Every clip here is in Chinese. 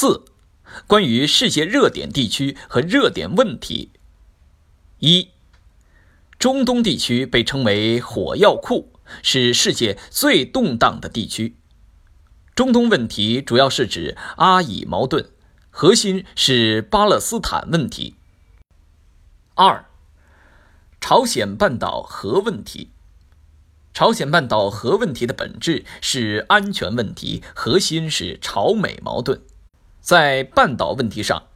四、关于世界热点地区和热点问题。一、中东地区被称为“火药库”，是世界最动荡的地区。中东问题主要是指阿以矛盾，核心是巴勒斯坦问题。二、朝鲜半岛核问题。朝鲜半岛核问题的本质是安全问题，核心是朝美矛盾。在半岛问题上，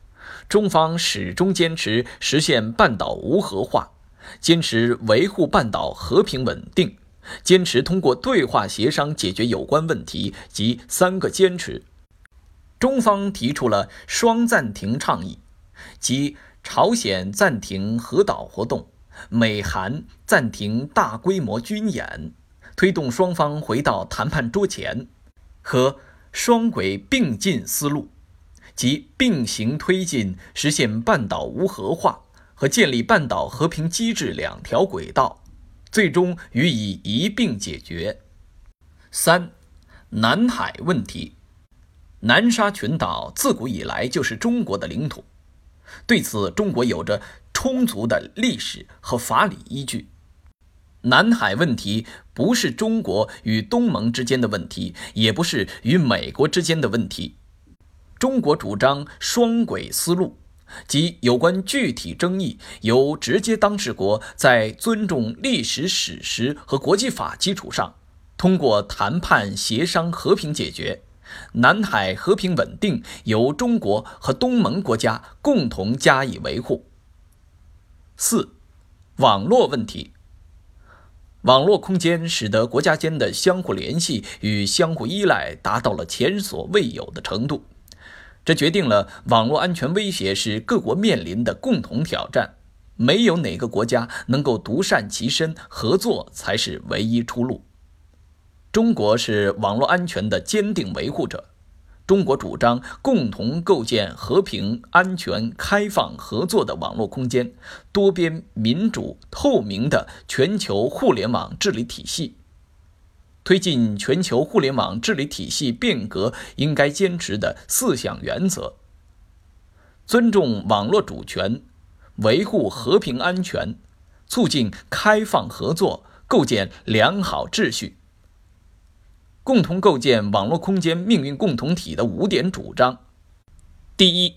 中方始终坚持实现半岛无核化，坚持维护半岛和平稳定，坚持通过对话协商解决有关问题及三个坚持。中方提出了双暂停倡议，即朝鲜暂停核岛活动。美韩暂停大规模军演，推动双方回到谈判桌前，和双轨并进思路，即并行推进实现半岛无核化和建立半岛和平机制两条轨道，最终予以一并解决。三，南海问题，南沙群岛自古以来就是中国的领土，对此中国有着。充足的历史和法理依据。南海问题不是中国与东盟之间的问题，也不是与美国之间的问题。中国主张双轨思路，即有关具体争议由直接当事国在尊重历史史实和国际法基础上，通过谈判协商和平解决。南海和平稳定由中国和东盟国家共同加以维护。四，网络问题。网络空间使得国家间的相互联系与相互依赖达到了前所未有的程度，这决定了网络安全威胁是各国面临的共同挑战。没有哪个国家能够独善其身，合作才是唯一出路。中国是网络安全的坚定维护者。中国主张共同构建和平、安全、开放、合作的网络空间，多边、民主、透明的全球互联网治理体系。推进全球互联网治理体系变革，应该坚持的四项原则：尊重网络主权，维护和平安全，促进开放合作，构建良好秩序。共同构建网络空间命运共同体的五点主张：第一，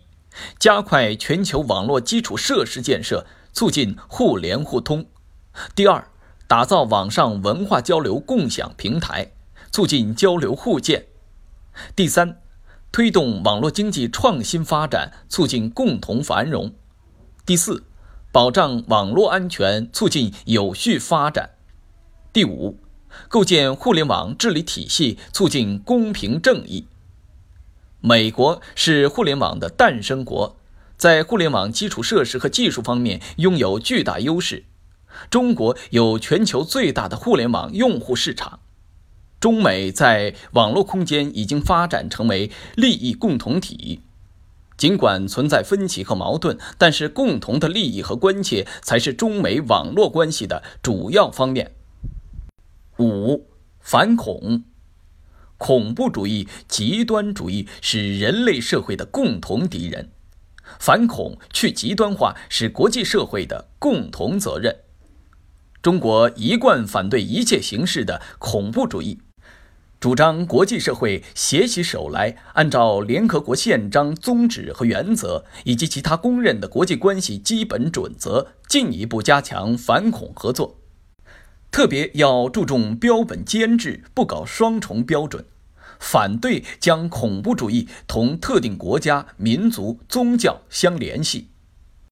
加快全球网络基础设施建设，促进互联互通；第二，打造网上文化交流共享平台，促进交流互鉴；第三，推动网络经济创新发展，促进共同繁荣；第四，保障网络安全，促进有序发展；第五。构建互联网治理体系，促进公平正义。美国是互联网的诞生国，在互联网基础设施和技术方面拥有巨大优势。中国有全球最大的互联网用户市场。中美在网络空间已经发展成为利益共同体。尽管存在分歧和矛盾，但是共同的利益和关切才是中美网络关系的主要方面。五反恐，恐怖主义、极端主义是人类社会的共同敌人，反恐去极端化是国际社会的共同责任。中国一贯反对一切形式的恐怖主义，主张国际社会携起手来，按照联合国宪章宗旨和原则以及其他公认的国际关系基本准则，进一步加强反恐合作。特别要注重标本兼治，不搞双重标准，反对将恐怖主义同特定国家、民族、宗教相联系。